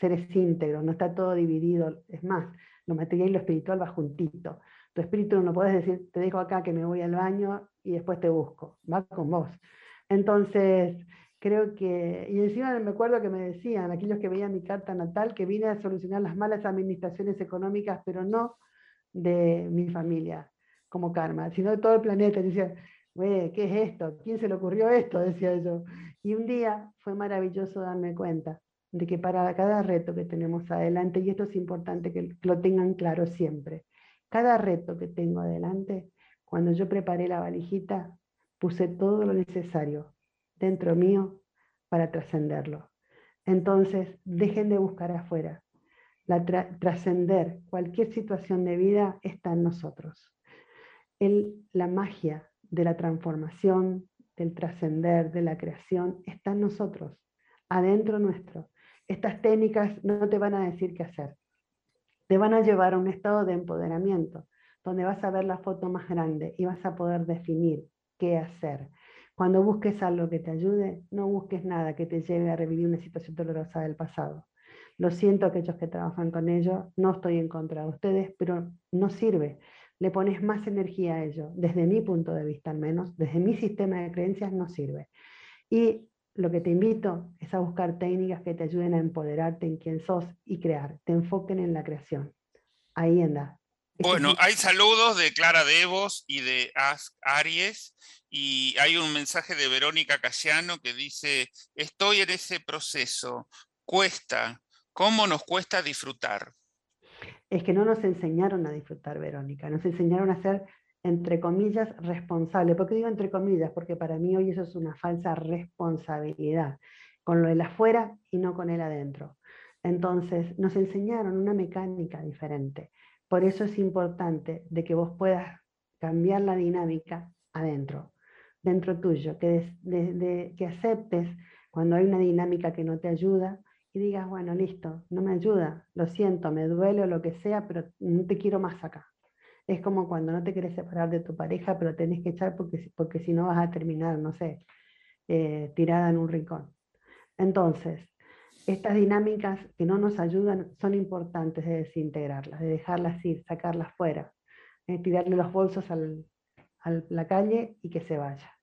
seres íntegros, no está todo dividido. Es más, lo material y lo espiritual va juntito. Tu espíritu no puedes decir, te dejo acá que me voy al baño y después te busco. Va con vos. Entonces, creo que, y encima me acuerdo que me decían, aquellos que veían mi carta natal, que vine a solucionar las malas administraciones económicas, pero no de mi familia como karma, sino de todo el planeta. ¿Qué es esto? ¿Quién se le ocurrió esto? Decía yo. Y un día fue maravilloso darme cuenta de que para cada reto que tenemos adelante, y esto es importante que lo tengan claro siempre, cada reto que tengo adelante, cuando yo preparé la valijita, puse todo lo necesario dentro mío para trascenderlo. Entonces, dejen de buscar afuera. La trascender cualquier situación de vida está en nosotros. El, la magia de la transformación, del trascender, de la creación, está en nosotros, adentro nuestro. Estas técnicas no te van a decir qué hacer. Te van a llevar a un estado de empoderamiento, donde vas a ver la foto más grande y vas a poder definir qué hacer. Cuando busques algo que te ayude, no busques nada que te lleve a revivir una situación dolorosa del pasado. Lo siento a aquellos que trabajan con ello, no estoy en contra de ustedes, pero no sirve. Le pones más energía a ello, desde mi punto de vista al menos, desde mi sistema de creencias no sirve. Y lo que te invito es a buscar técnicas que te ayuden a empoderarte en quién sos y crear, te enfoquen en la creación. Ahí anda. Bueno, hay saludos de Clara Devos y de Aries y hay un mensaje de Verónica Casiano que dice, estoy en ese proceso, cuesta, ¿cómo nos cuesta disfrutar? Es que no nos enseñaron a disfrutar, Verónica, nos enseñaron a ser entre comillas, responsable. ¿Por qué digo entre comillas? Porque para mí hoy eso es una falsa responsabilidad, con lo del afuera y no con el adentro. Entonces, nos enseñaron una mecánica diferente. Por eso es importante de que vos puedas cambiar la dinámica adentro, dentro tuyo, que, que aceptes cuando hay una dinámica que no te ayuda y digas, bueno, listo, no me ayuda, lo siento, me duele o lo que sea, pero no te quiero más acá. Es como cuando no te quieres separar de tu pareja, pero tenés que echar porque, porque si no vas a terminar, no sé, eh, tirada en un rincón. Entonces, estas dinámicas que no nos ayudan son importantes de desintegrarlas, de dejarlas ir, sacarlas fuera, eh, tirarle los bolsos a la calle y que se vaya.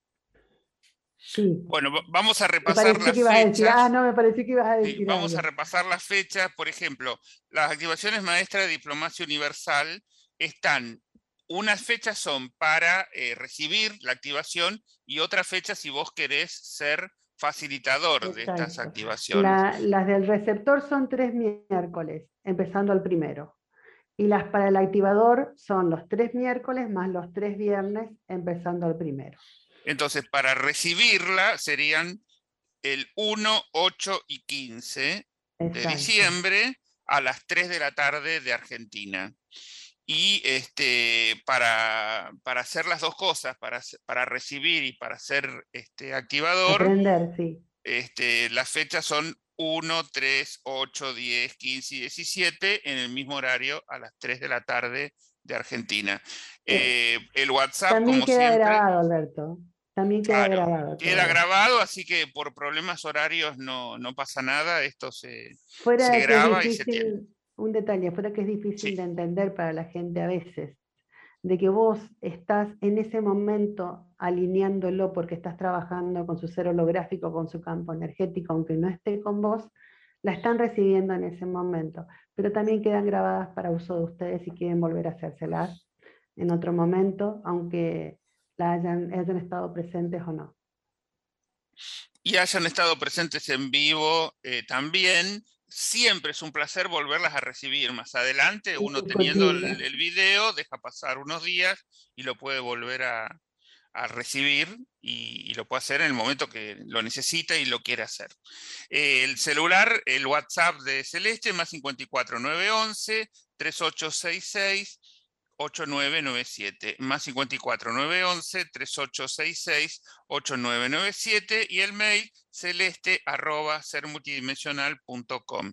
Sí. Bueno, vamos a repasar las fechas. ah, no, me pareció que ibas a decir. vamos a repasar las fechas. Por ejemplo, las activaciones maestras de diplomacia universal están, unas fechas son para eh, recibir la activación y otras fechas si vos querés ser facilitador de estas activaciones. las del receptor son tres miércoles, empezando al primero. Y las para el activador son los tres miércoles más los tres viernes, empezando al primero. Entonces, para recibirla serían el 1, 8 y 15 de diciembre a las 3 de la tarde de Argentina y este, para, hacer las dos cosas, para, para recibir y para ser este, activador, este, las fechas son 1, 3, 8, 10, 15 y 17 en el mismo horario a las 3 de la tarde de Argentina. Eh, el WhatsApp, También como queda siempre. grabado, Alberto. También queda grabado. Queda grabado, así que por problemas horarios no, pasa nada, esto se, se graba y se tiene. un detalle, fuera que es difícil de entender para la gente a veces, de que vos estás en ese momento alineándolo porque estás trabajando con su ser holográfico, con su campo energético, aunque no esté con vos, la están recibiendo en ese momento, pero también quedan grabadas para uso de ustedes si quieren volver a hacérselas en otro momento, aunque la hayan, hayan estado presentes o no. Y hayan estado presentes en vivo eh, también, siempre es un placer volverlas a recibir más adelante. Uno teniendo el, video deja pasar unos días y lo puede volver a, recibir y, lo puede hacer en el momento que lo necesita y lo quiere hacer. el celular, el WhatsApp de Celeste, más 54911 3866 8997, más 54 911 3866 8997 y el mail celeste arroba sermultidimensional.com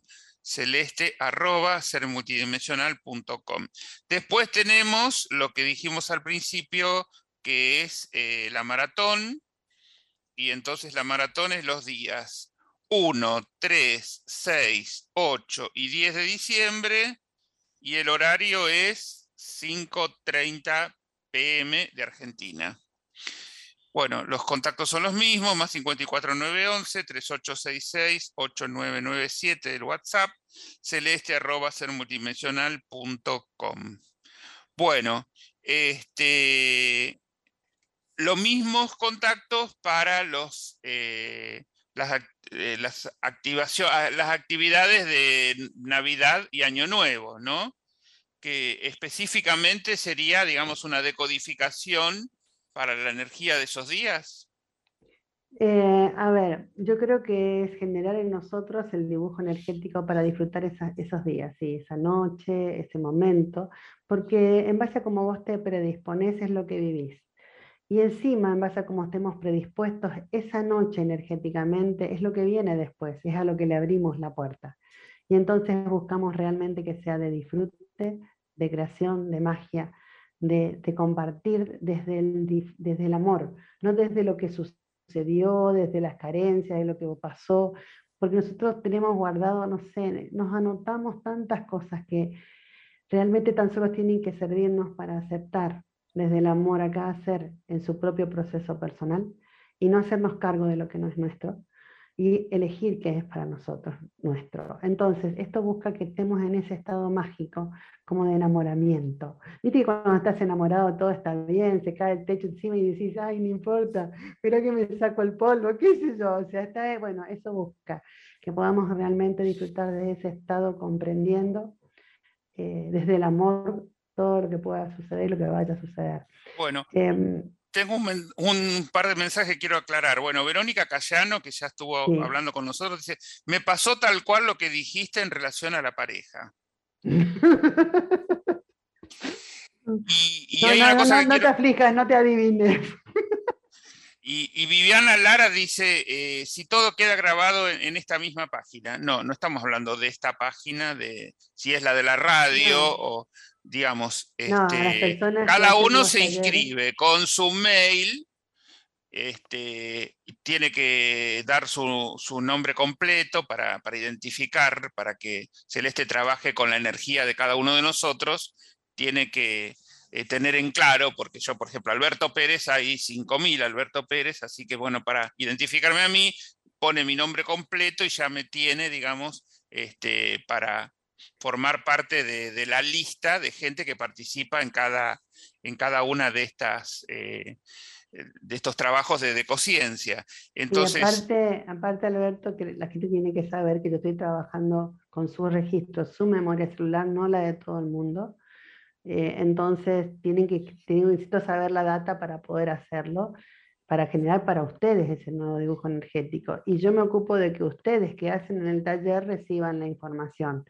celeste arroba sermultidimensional.com. Después tenemos lo que dijimos al principio, que es eh, la maratón, y entonces la maratón es los días 1, 3, 6, 8 y 10 de diciembre, y el horario es 5.30 pm de Argentina. Bueno, los contactos son los mismos, más 54911 3866 8997 del WhatsApp, celeste arroba sermultidimensional.com. Bueno, este, los mismos contactos para los, eh, las, eh, activaciones, las actividades de Navidad y Año Nuevo, ¿no? Que específicamente sería, digamos, una decodificación para la energía de esos días? Eh, a ver, yo creo que es generar en nosotros el dibujo energético para disfrutar esos días, sí, esa noche, ese momento, porque en base a cómo vos te predispones es lo que vivís. Y encima, en base a cómo estemos predispuestos, esa noche energéticamente es lo que viene después, es a lo que le abrimos la puerta. Y entonces buscamos realmente que sea de disfrute, de creación, de magia, de, compartir desde el, desde el amor, no desde lo que sucedió, desde las carencias, de lo que pasó, porque nosotros tenemos guardado, no sé, nos anotamos tantas cosas que realmente tan solo tienen que servirnos para aceptar desde el amor a cada ser en su propio proceso personal y no hacernos cargo de lo que no es nuestro, y elegir qué es para nosotros nuestro. Entonces, esto busca que estemos en ese estado mágico, como de enamoramiento. Viste que cuando estás enamorado todo está bien, se cae el techo encima y decís, ay, no importa, pero que me saco el polvo, qué sé yo. O sea, está, bueno, eso busca, que podamos realmente disfrutar de ese estado comprendiendo eh, desde el amor todo lo que pueda suceder y lo que vaya a suceder. Bueno. Em, tengo un, par de mensajes que quiero aclarar. Bueno, Verónica Cayano, que ya estuvo hablando con nosotros, dice, me pasó tal cual lo que dijiste en relación a la pareja. y, hay una cosa no, te aflijas, no te adivines. Y, Viviana Lara dice, eh, si todo queda grabado en, esta misma página. No, no estamos hablando de esta página, de si es la de la radio o digamos, este, cada uno se inscribe con su mail, este, tiene que dar su, nombre completo para, identificar, para que Celeste trabaje con la energía de cada uno de nosotros, tiene que eh, tener en claro, porque yo, por ejemplo, Alberto Pérez, hay 5.000 Alberto Pérez, así que bueno, para identificarme a mí, pone mi nombre completo y ya me tiene, digamos, este, para, formar parte de, la lista de gente que participa en cada, en cada una de estas... Eh, de estos trabajos de ecociencia. Entonces, aparte, aparte, Alberto, que la gente tiene que saber que yo estoy trabajando con su registro, su memoria celular, no la de todo el mundo. Eh, entonces, tienen que, necesito saber la data para poder hacerlo, para generar para ustedes ese nuevo dibujo energético. Y yo me ocupo de que ustedes que hacen en el taller reciban la información.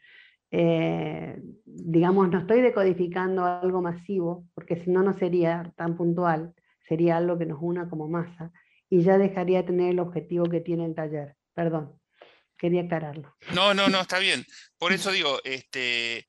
Eh, digamos, no estoy decodificando algo masivo, porque si no, no sería tan puntual, sería algo que nos una como masa, y ya dejaría de tener el objetivo que tiene el taller. Perdón, quería aclararlo. No, no, no, está bien. Por eso digo, este,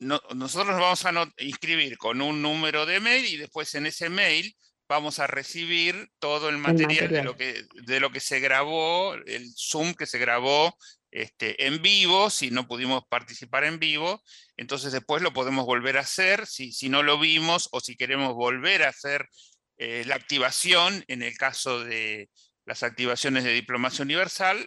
nosotros nos vamos a inscribir con un número de mail y después en ese mail vamos a recibir todo el material, De, lo que, de lo que se grabó, el Zoom que se grabó este, en vivo, si no pudimos participar en vivo, entonces después lo podemos volver a hacer, si, si no lo vimos o si queremos volver a hacer eh, la activación, en el caso de las activaciones de diplomacia universal,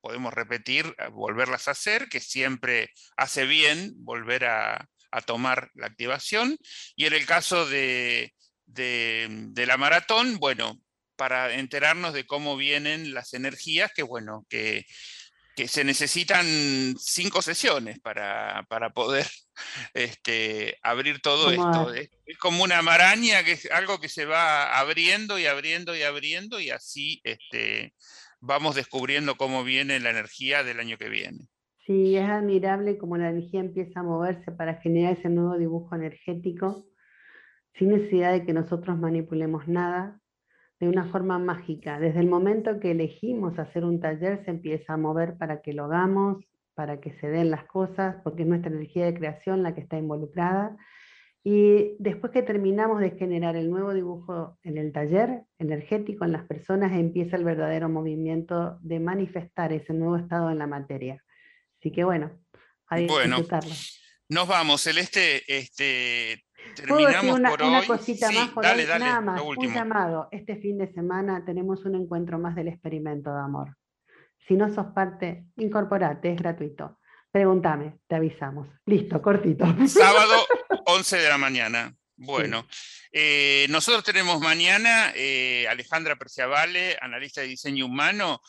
podemos repetir, volverlas a hacer, que siempre hace bien volver a, tomar la activación. Y en el caso de, de la maratón, bueno, para enterarnos de cómo vienen las energías, que bueno, que que se necesitan cinco sesiones para, poder este, abrir todo esto. Es, como una maraña, que es algo que se va abriendo y abriendo y abriendo y así este, vamos descubriendo cómo viene la energía del año que viene. Sí, es admirable cómo la energía empieza a moverse para generar ese nuevo dibujo energético sin necesidad de que nosotros manipulemos nada, de una forma mágica. Desde el momento que elegimos hacer un taller se empieza a mover para que lo hagamos, para que se den las cosas, porque es nuestra energía de creación la que está involucrada. Y después que terminamos de generar el nuevo dibujo en el taller energético en las personas, empieza el verdadero movimiento de manifestar ese nuevo estado en la materia. Así que bueno, a bueno, Nos vamos, Celeste. Este, una, por una cosita más por dale, dale, nada más. Un llamado. Este fin de semana tenemos un encuentro más del experimento de amor. Si no sos parte, incorporate, es gratuito. Pregúntame, te avisamos. Listo, cortito. Sábado, 11 de la mañana. Bueno, eh, nosotros tenemos mañana eh, Alejandra Perciavale, analista de diseño humano,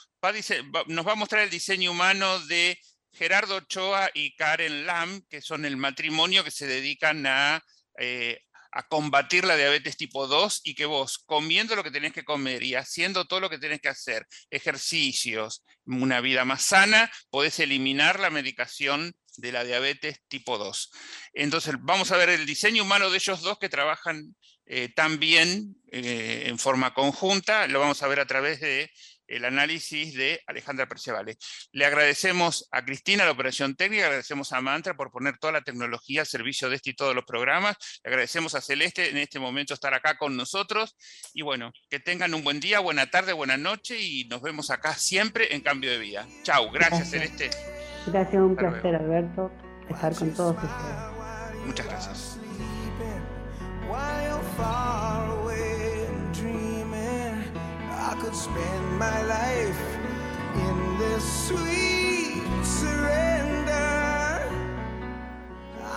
nos va a mostrar el diseño humano de Gerardo Ochoa y Karen Lam, que son el matrimonio que se dedican a eh, a combatir la diabetes tipo 2 y que vos, comiendo lo que tenés que comer y haciendo todo lo que tenés que hacer, ejercicios, una vida más sana, podés eliminar la medicación de la diabetes tipo 2. Entonces, vamos a ver el diseño humano de ellos dos que trabajan eh, también eh, en forma conjunta, lo vamos a ver a través de el análisis de Alejandra Percevale. Le agradecemos a Cristina la operación técnica, agradecemos a Mantra por poner toda la tecnología al servicio de este y todos los programas, le agradecemos a Celeste en este momento estar acá con nosotros y bueno, que tengan un buen día, buena tarde, buena noche y nos vemos acá siempre en Cambio de Vida. Chau, gracias, Celeste. Gracias, un placer Alberto estar con todos ustedes. Muchas gracias.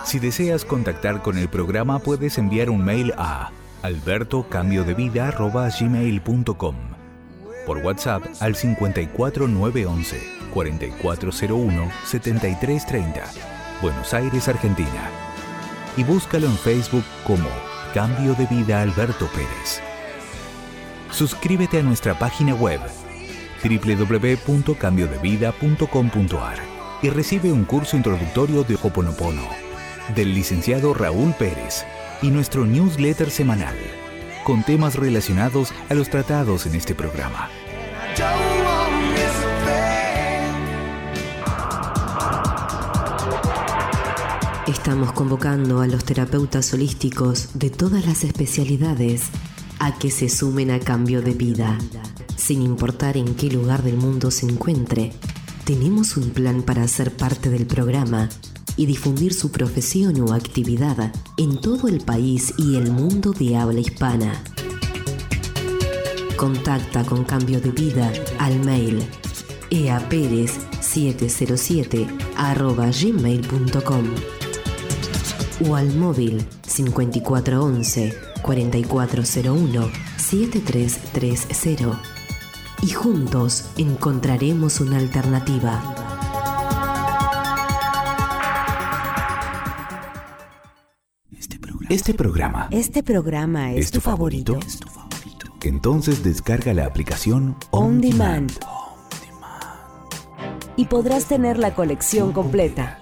Si deseas contactar con el programa puedes enviar un mail a albertocambiodevida.gmail.com Por WhatsApp al 54911 4401 7330 Buenos Aires, Argentina. Y búscalo en Facebook como Cambio de Vida Alberto Pérez. Suscríbete a nuestra página web www.cambiodevida.com.ar y recibe un curso introductorio de Hoponopono del licenciado Raúl Pérez y nuestro newsletter semanal con temas relacionados a los tratados en este programa. Estamos convocando a los terapeutas holísticos de todas las especialidades a que se sumen a cambio de vida. Sin importar en qué lugar del mundo se encuentre, tenemos un plan para ser parte del programa y difundir su profesión o actividad en todo el país y el mundo de habla hispana. Contacta con Cambio de Vida al mail eaperez707 gmail.com o al móvil 5411 4401-7330 y juntos encontraremos una alternativa. Este programa. Este programa es, tu, favorito? Entonces descarga la aplicación On, Demand. Y podrás tener la colección completa